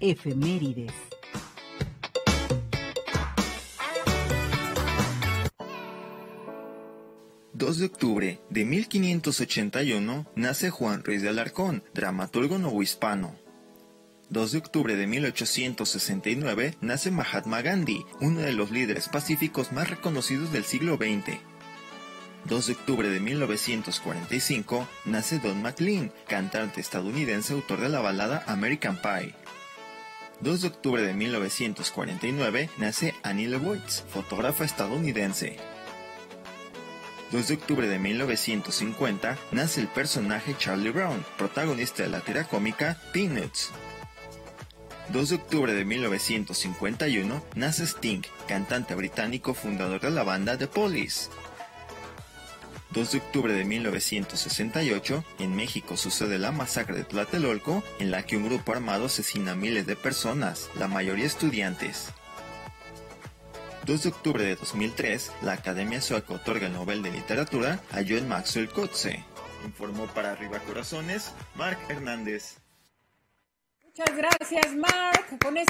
Efemérides. 2 de octubre de 1581 nace Juan Ruiz de Alarcón, dramaturgo novohispano. 2 de octubre de 1869 nace Mahatma Gandhi, uno de los líderes pacíficos más reconocidos del siglo XX. 2 de octubre de 1945 nace Don McLean, cantante estadounidense autor de la balada American Pie. 2 de octubre de 1949 nace Annie Leibovitz, fotógrafa estadounidense. 2 de octubre de 1950 nace el personaje Charlie Brown, protagonista de la tira cómica Peanuts. 2 de octubre de 1951 nace Sting, cantante británico fundador de la banda The Police. 2 de octubre de 1968, en México sucede la masacre de Tlatelolco, en la que un grupo armado asesina a miles de personas, la mayoría estudiantes. 2 de octubre de 2003, la Academia Sueca otorga el Nobel de Literatura a John Maxwell Coetzee. Informó para Arriba Corazones, Mark Hernández. Muchas gracias, Mark. Con